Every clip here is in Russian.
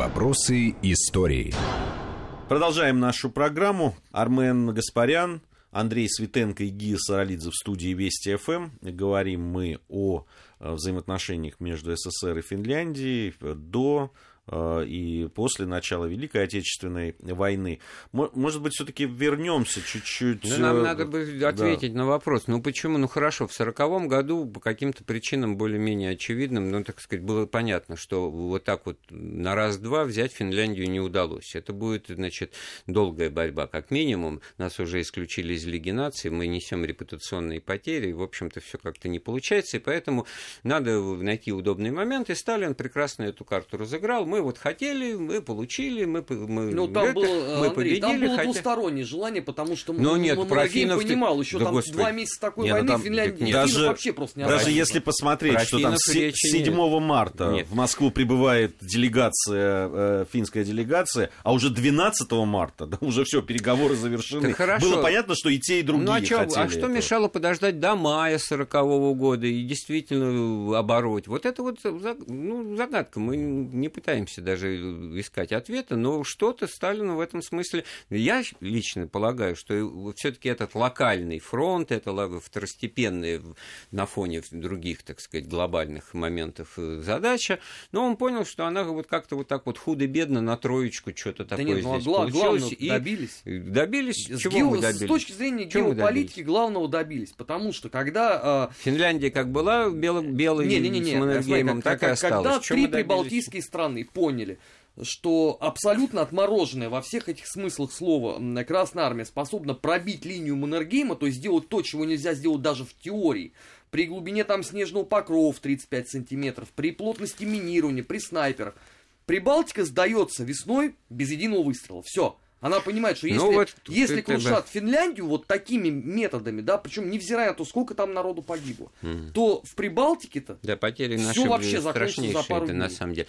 Вопросы истории. Продолжаем нашу программу. Армен Гаспарян, Андрей Светенко и Гия Саралидзе в студии Вести ФМ. Говорим мы о э, взаимоотношениях между СССР и Финляндией до и после начала Великой Отечественной войны. Может быть, все-таки вернемся чуть-чуть. Ну, нам э, надо бы ответить да. на вопрос. Ну почему? Ну хорошо, в сороковом году по каким-то причинам более-менее очевидным, ну так сказать, было понятно, что вот так вот на раз-два взять Финляндию не удалось. Это будет, значит, долгая борьба, как минимум. Нас уже исключили из Лиги наций, мы несем репутационные потери, и, в общем-то, все как-то не получается, и поэтому надо найти удобный момент, и Сталин прекрасно эту карту разыграл. Мы вот хотели, мы получили, мы, мы, ну, там это, было, мы Андрей, победили. Там было хотя... двустороннее желание, потому что Но нет, Монаргин понимал, еще да, там господи. два месяца такой нет, ну войны там, Финляндия нет, даже, вообще просто не Даже если посмотреть, про что там 7 нет. марта нет. в Москву прибывает делегация, э, финская делегация, а уже 12 марта, да, уже все, переговоры завершены. Было понятно, что и те, и другие ну, а, чё, а что этого. мешало подождать до мая 40 -го года и действительно обороть? Вот это вот ну, загадка. Мы не пытаемся пытаемся даже искать ответы, но что-то Сталину в этом смысле... Я лично полагаю, что все-таки этот локальный фронт, это второстепенная на фоне других, так сказать, глобальных моментов э, задача, но он понял, что она вот как-то вот так вот худо-бедно на троечку что-то да такое нет, ну, здесь гла- получилось. И добились. Добились? С, чего гео... мы добились? С точки зрения Чего геополитики главного добились, потому что когда... Э... Финляндия как была бело- белой не, не, не, не, с Маннергеймом, так и осталась. Когда три прибалтийские страны поняли, что абсолютно отмороженная во всех этих смыслах слова Красная Армия способна пробить линию Маннергейма, то есть сделать то, чего нельзя сделать даже в теории, при глубине там снежного покрова в 35 сантиметров, при плотности минирования, при снайперах. Прибалтика сдается весной без единого выстрела. Все. Она понимает, что ну если, ну, вот, если крушат да. Финляндию вот такими методами, да, причем невзирая на то, сколько там народу погибло, mm. то в Прибалтике-то да, потери все вообще закончится за пару это, дней. на самом деле.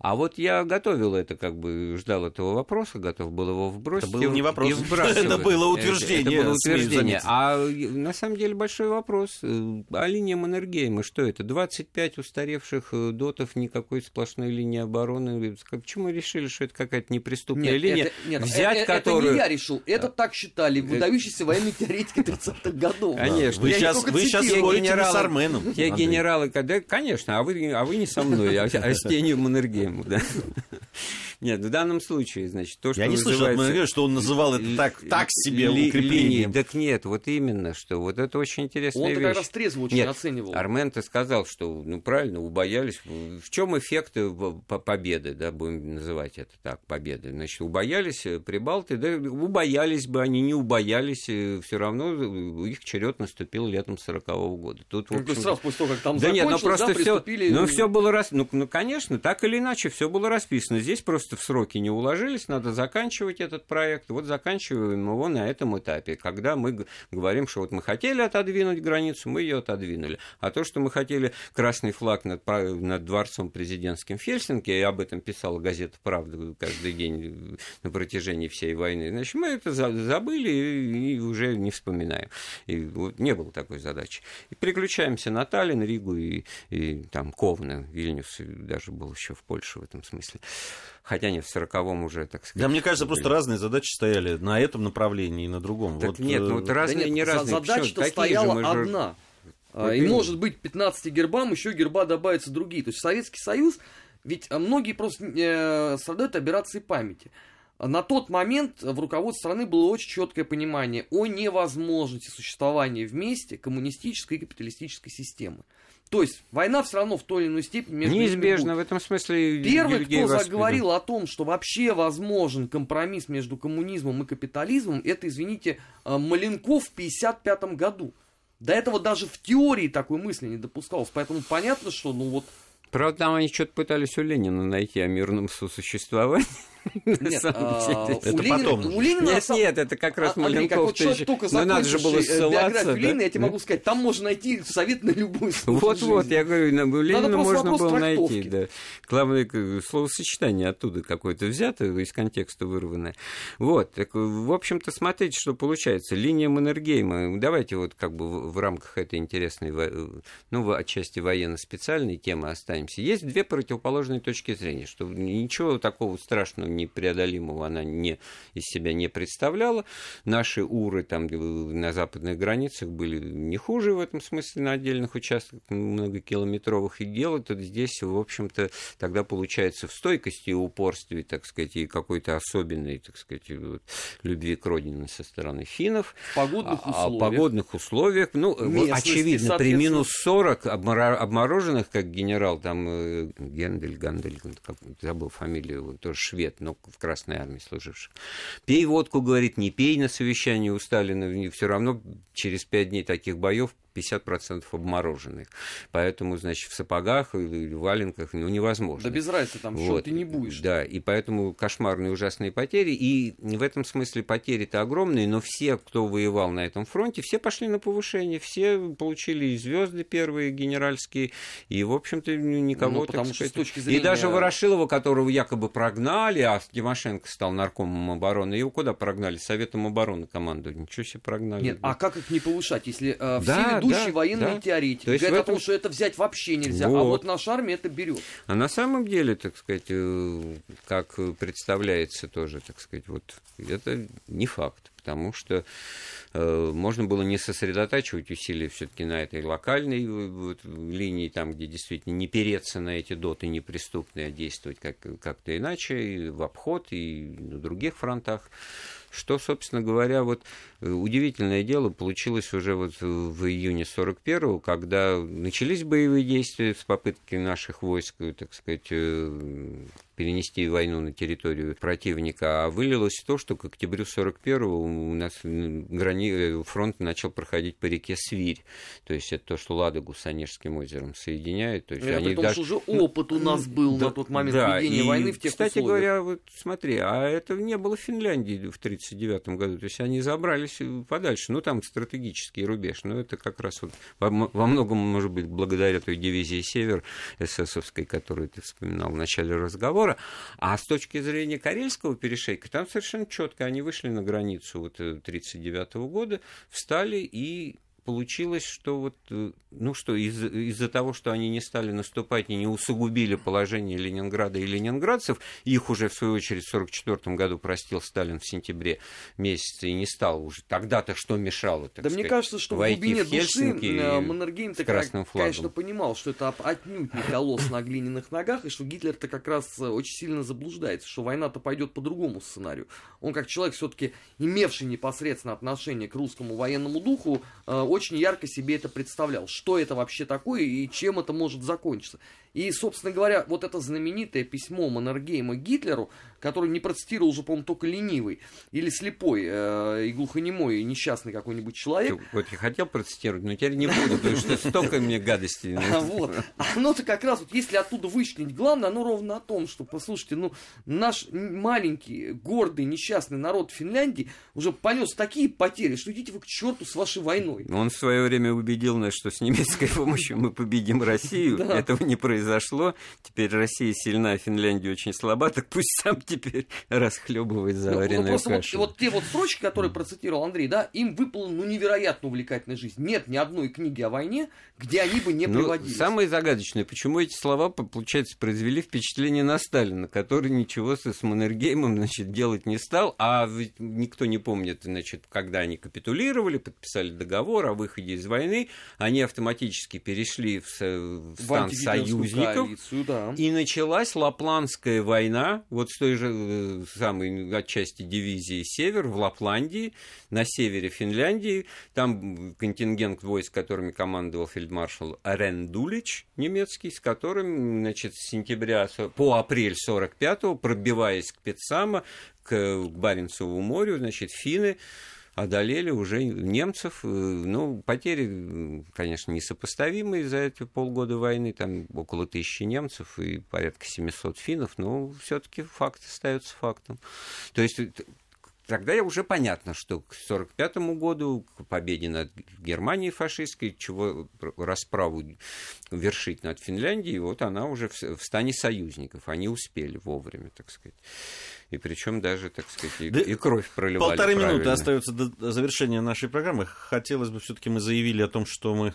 А вот я готовил это, как бы ждал этого вопроса, готов был его вбросить. Это был не вопрос, это было утверждение. Это, было утверждение. А на самом деле большой вопрос. А линия Маннергейма, что это? 25 устаревших э, дотов, никакой сплошной линии обороны. Почему решили, что это какая-то неприступная нет, линия? Это, нет, Взять это, которую... это не я решил, это так считали выдающиеся военные теоретики 30-х годов. Конечно. Вы сейчас, вы сейчас спорите с Арменом. Те генералы, конечно, а вы, а вы не со мной, а, а с тенью Маннергейма да. Нет, в данном случае, значит, то, что Я не слышал от что он называл это так, так себе укреплением. Так нет, вот именно, что вот это очень интересная он вещь. Он как раз трезво очень нет, оценивал. Армен ты сказал, что, ну, правильно, убоялись. В чем эффект победы, да, будем называть это так, победы? Значит, убоялись э, прибалты, да, убоялись бы они, не убоялись, э, все равно э, их черед наступил летом 40-го года. Тут, в общем, сразу после того, как там да нет, ну просто да, все, ну, все было раз, ну, ну, конечно, так или иначе, все было расписано. Здесь просто просто в сроки не уложились, надо заканчивать этот проект. Вот заканчиваем его на этом этапе, когда мы говорим, что вот мы хотели отодвинуть границу, мы ее отодвинули. А то, что мы хотели красный флаг над, над дворцом президентским в Хельсинки, и об этом писала газета «Правда» каждый день на протяжении всей войны, значит, мы это забыли и уже не вспоминаем. И вот не было такой задачи. И переключаемся на Таллин, Ригу и, и там Ковна, Вильнюс, даже был еще в Польше в этом смысле хотя они в сороковом уже, так сказать. Да, мне кажется, были. просто разные задачи стояли на этом направлении и на другом. Так вот, нет, ну вот разные, да нет, не разные. Задача-то стояла же, одна. Вот и может быть 15 гербам еще герба добавятся другие. То есть Советский Союз, ведь многие просто э, страдают операцией памяти. На тот момент в руководстве страны было очень четкое понимание о невозможности существования вместе коммунистической и капиталистической системы. То есть война все равно в той или иной степени между Неизбежно в этом смысле. Первый, кто заговорил о том, что вообще возможен компромисс между коммунизмом и капитализмом, это, извините, э, Маленков в 1955 году. До этого даже в теории такой мысли не допускалось. Поэтому понятно, что ну вот Правда, там они что-то пытались у Ленина найти о мирном сосуществовании. Нет, а, это Ленина, потом. У Ленина нет, сам... нет, это как раз а, Маленков. вот человек только Но надо же было ссылаться. Да? Ленина, я тебе могу сказать, там можно найти совет на любую Вот-вот, я говорю, на Ленина можно было найти. Да. Главное, словосочетание оттуда какое-то взято, из контекста вырванное. Вот, так, в общем-то, смотрите, что получается. Линия Маннергейма, давайте вот как бы в рамках этой интересной, ну, отчасти военно-специальной темы останемся. Есть две противоположные точки зрения, что ничего такого страшного непреодолимого она не, из себя не представляла. Наши уры там на западных границах были не хуже в этом смысле на отдельных участках многокилометровых. И дело тут здесь, в общем-то, тогда получается в стойкости и упорстве, так сказать, и какой-то особенной, так сказать, вот, любви к родине со стороны финнов. В погодных условиях. А, а погодных условиях, ну, Местности, очевидно, при минус 40 обмороженных, как генерал там э, Гендель, Гандель, забыл фамилию, тоже швед, но в Красной Армии служивший. Пей водку, говорит, не пей на совещании у Сталина, все равно через пять дней таких боев 50% обмороженных. Поэтому, значит, в сапогах или в валенках ну, невозможно. Да без разницы, там вот. ты не будешь. Да, и поэтому кошмарные ужасные потери. И в этом смысле потери-то огромные, но все, кто воевал на этом фронте, все пошли на повышение, все получили звезды первые генеральские, и, в общем-то, никого, ну, так сказать... Зрения... И даже Ворошилова, которого якобы прогнали, а Тимошенко стал наркомом обороны, его куда прогнали? Советом обороны команду. Ничего себе прогнали. Нет, а как их не повышать, если э, да, ведущий да, военный да. теоретик. То есть говорят этом... о том, что это взять вообще нельзя, вот. а вот наша армия это берет. А на самом деле, так сказать, э, как представляется тоже, так сказать, вот это не факт, потому что э, можно было не сосредотачивать усилия все-таки на этой локальной э, вот, линии, там, где действительно не переться на эти доты неприступные, а действовать как- как-то иначе, и в обход, и на других фронтах. Что, собственно говоря, вот удивительное дело получилось уже вот в июне 41-го, когда начались боевые действия с попыткой наших войск, так сказать, э, перенести войну на территорию противника, а вылилось то, что к октябрю 41-го у нас грани... Э, фронт начал проходить по реке Свирь. То есть это то, что Ладогу с Онежским озером соединяет. То есть это они даже... уже опыт у нас был да, на тот момент да, ведения и, войны в тех Кстати условиях. говоря, вот смотри, а это не было в Финляндии в 1939 году. То есть они забрались подальше. Ну, там стратегический рубеж. Но это как раз вот во, во многом, может быть, благодаря той дивизии «Север» эсэсовской, которую ты вспоминал в начале разговора, разговора. А с точки зрения Карельского перешейка, там совершенно четко они вышли на границу вот 1939 э, года, встали и получилось, что вот, э, ну что, из- из-за того, что они не стали наступать и не усугубили положение Ленинграда и ленинградцев, их уже, в свою очередь, в 1944 году простил Сталин в сентябре месяце и не стал уже. Тогда-то что мешало, так Да сказать, мне кажется, что в глубине в души э, Маннергейм-то, конечно, понимал, что это отнюдь не колосс на глиняных ногах, и что Гитлер-то как раз э, очень сильно заблуждается, что война-то пойдет по другому сценарию. Он, как человек, все-таки имевший непосредственно отношение к русскому военному духу, очень ярко себе это представлял, что это вообще такое и чем это может закончиться. И, собственно говоря, вот это знаменитое письмо Маннергейма Гитлеру, который не процитировал уже, по-моему, только ленивый или слепой э, и глухонемой и несчастный какой-нибудь человек. Вот я хотел процитировать, но теперь не буду, потому что столько мне гадостей. Вот. Оно-то как раз, вот если оттуда вычленить, главное, оно ровно о том, что, послушайте, ну, наш маленький, гордый, несчастный народ Финляндии уже понес такие потери, что идите вы к черту с вашей войной. Он в свое время убедил нас, что с немецкой помощью мы победим Россию. Этого не произошло. Теперь Россия сильна, а Финляндия очень слаба, так пусть сам теперь расхлебывает заваренную ну, кашу. Вот, вот те вот строчки, которые процитировал Андрей, да, им выпала ну, невероятно увлекательная жизнь. Нет ни одной книги о войне, где они бы не ну, приводились. Самое загадочное, почему эти слова, получается, произвели впечатление на Сталина, который ничего с Маннергеймом, значит, делать не стал, а ведь никто не помнит, значит, когда они капитулировали, подписали договор о выходе из войны, они автоматически перешли в, в стан союзников, да. и началась Лапландская война, вот с той же э, самой отчасти дивизии «Север» в Лапландии, на севере Финляндии. Там контингент войск, которыми командовал фельдмаршал Рен Дулич, немецкий, с которым значит, с сентября по апрель 45-го, пробиваясь к Петсама, к Баренцеву морю, значит, финны одолели уже немцев. Э, ну, потери, конечно, несопоставимые за эти полгода войны, там около тысячи немцев и порядка 700 финнов, но все-таки факт остается фактом. То есть тогда уже понятно, что к 1945 году, к победе над Германией фашистской, чего расправу вершить над Финляндией, вот она уже в стане союзников. Они успели вовремя, так сказать и причем даже, так сказать, и, да и кровь проливали. Полторы правильно. минуты остается до завершения нашей программы. Хотелось бы все-таки мы заявили о том, что мы, э,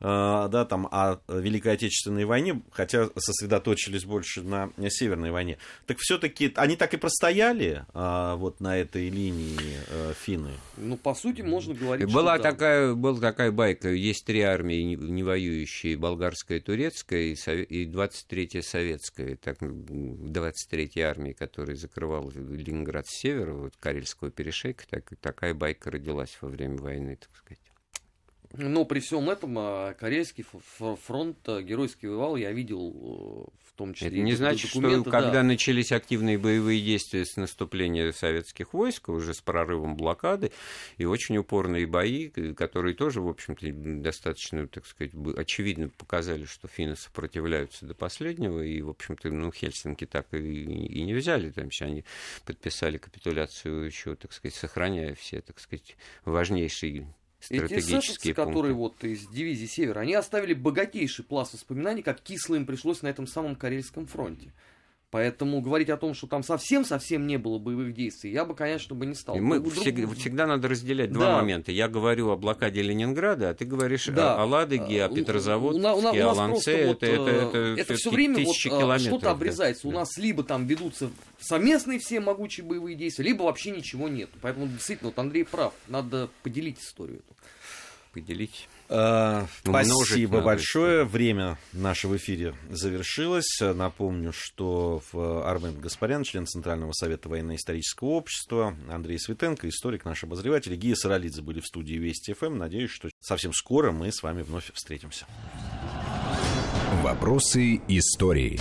да, там, о Великой Отечественной войне, хотя сосредоточились больше на Северной войне. Так все-таки они так и простояли э, вот на этой линии э, финны? Ну, по сути, можно говорить, была что такая, да. Была такая байка. Есть три армии не воюющие, болгарская, турецкая и 23-я советская, так, 23-я армия, которая закрывала атаковал Ленинград с севера, вот Карельского перешейка, так, такая байка родилась во время войны, так сказать. Но при всем этом а, Корейский фронт а, геройски воевал, я видел э, в том числе. Это не значит, что когда да. начались активные боевые действия с наступления советских войск, уже с прорывом блокады, и очень упорные бои, которые тоже, в общем-то, достаточно, так сказать, очевидно показали, что финны сопротивляются до последнего, и, в общем-то, ну, Хельсинки так и, и не взяли, там все они подписали капитуляцию еще, так сказать, сохраняя все, так сказать, важнейшие эти эсэсовцы, которые вот из дивизии Север, они оставили богатейший пласт воспоминаний, как кисло им пришлось на этом самом Карельском фронте. Поэтому говорить о том, что там совсем-совсем не было боевых действий, я бы, конечно, бы не стал. И мы друг... всегда, всегда надо разделять да. два момента. Я говорю о блокаде Ленинграда, а ты говоришь да. о, о Ладоге, о Петрозаводске, у, у, у о Ланце. Это, вот, это, это, это, это все время вот, а, что-то обрезается. Да. У нас либо там ведутся совместные все могучие боевые действия, либо вообще ничего нет. Поэтому действительно, вот Андрей прав, надо поделить историю эту. Поделить. Uh, спасибо большое. Время в нашем эфире завершилось. Напомню, что Армен Гаспарян, член Центрального совета военно-исторического общества, Андрей Светенко, историк, наш обозреватель, Гия Саралидзе были в студии Вести ФМ. Надеюсь, что совсем скоро мы с вами вновь встретимся. Вопросы истории.